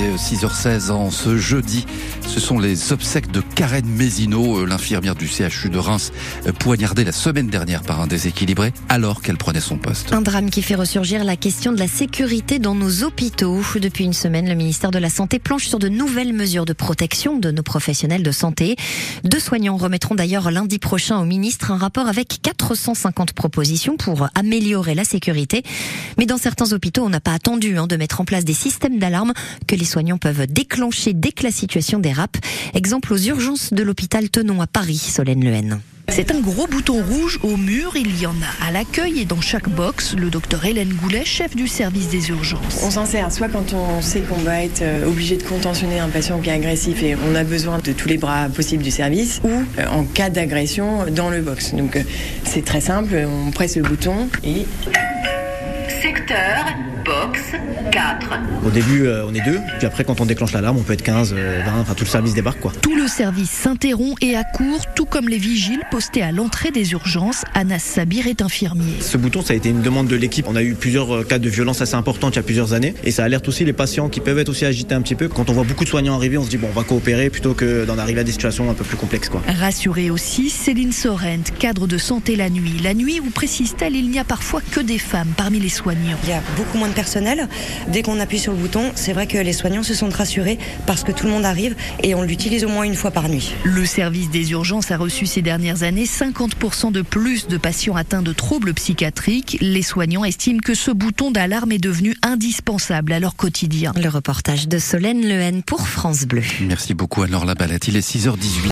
est 6h16 en ce jeudi. Ce sont les obsèques de Karen Mézineau, l'infirmière du CHU de Reims, poignardée la semaine dernière par un déséquilibré alors qu'elle prenait son poste. Un drame qui fait ressurgir la question de la sécurité dans nos hôpitaux. Depuis une semaine, le ministère de la Santé planche sur de nouvelles mesures de protection de nos professionnels de santé. Deux soignants remettront d'ailleurs lundi prochain au ministre un rapport avec 450 propositions pour améliorer la sécurité. Mais dans certains hôpitaux, on n'a pas attendu hein, de mettre en place des systèmes d'alarme que les soignants peuvent déclencher dès que la situation dérape. Exemple aux urgences de l'hôpital Tenon à Paris, Solène Lehen. C'est un gros bouton rouge au mur, il y en a à l'accueil et dans chaque box. Le docteur Hélène Goulet, chef du service des urgences. On s'en sert soit quand on sait qu'on va être euh, obligé de contentionner un patient qui est agressif et on a besoin de tous les bras possibles du service, ou euh, en cas d'agression dans le box. Donc euh, c'est très simple, on presse le bouton et... Secteur box 4. Au début, euh, on est deux, puis après, quand on déclenche l'alarme, on peut être 15, 20, euh, enfin tout le service débarque quoi. Tout le service s'interrompt et accourt, tout comme les vigiles postés à l'entrée des urgences. Anas Sabir est infirmier. Ce bouton, ça a été une demande de l'équipe. On a eu plusieurs euh, cas de violence assez importantes il y a plusieurs années, et ça alerte aussi les patients qui peuvent être aussi agités un petit peu. Quand on voit beaucoup de soignants arriver, on se dit bon, on va coopérer plutôt que d'en arriver à des situations un peu plus complexes quoi. Rassurée aussi, Céline Sorrent, cadre de santé la nuit. La nuit, où précise-t-elle, il n'y a parfois que des femmes parmi les soignants. Il y a beaucoup moins de personnel. Dès qu'on appuie sur le bouton, c'est vrai que les soignants se sentent rassurés parce que tout le monde arrive et on l'utilise au moins une fois par nuit. Le service des urgences a reçu ces dernières années 50% de plus de patients atteints de troubles psychiatriques. Les soignants estiment que ce bouton d'alarme est devenu indispensable à leur quotidien. Le reportage de Solène Lehen pour France Bleu. Merci beaucoup Anne-Laure Labalette. Il est 6h18.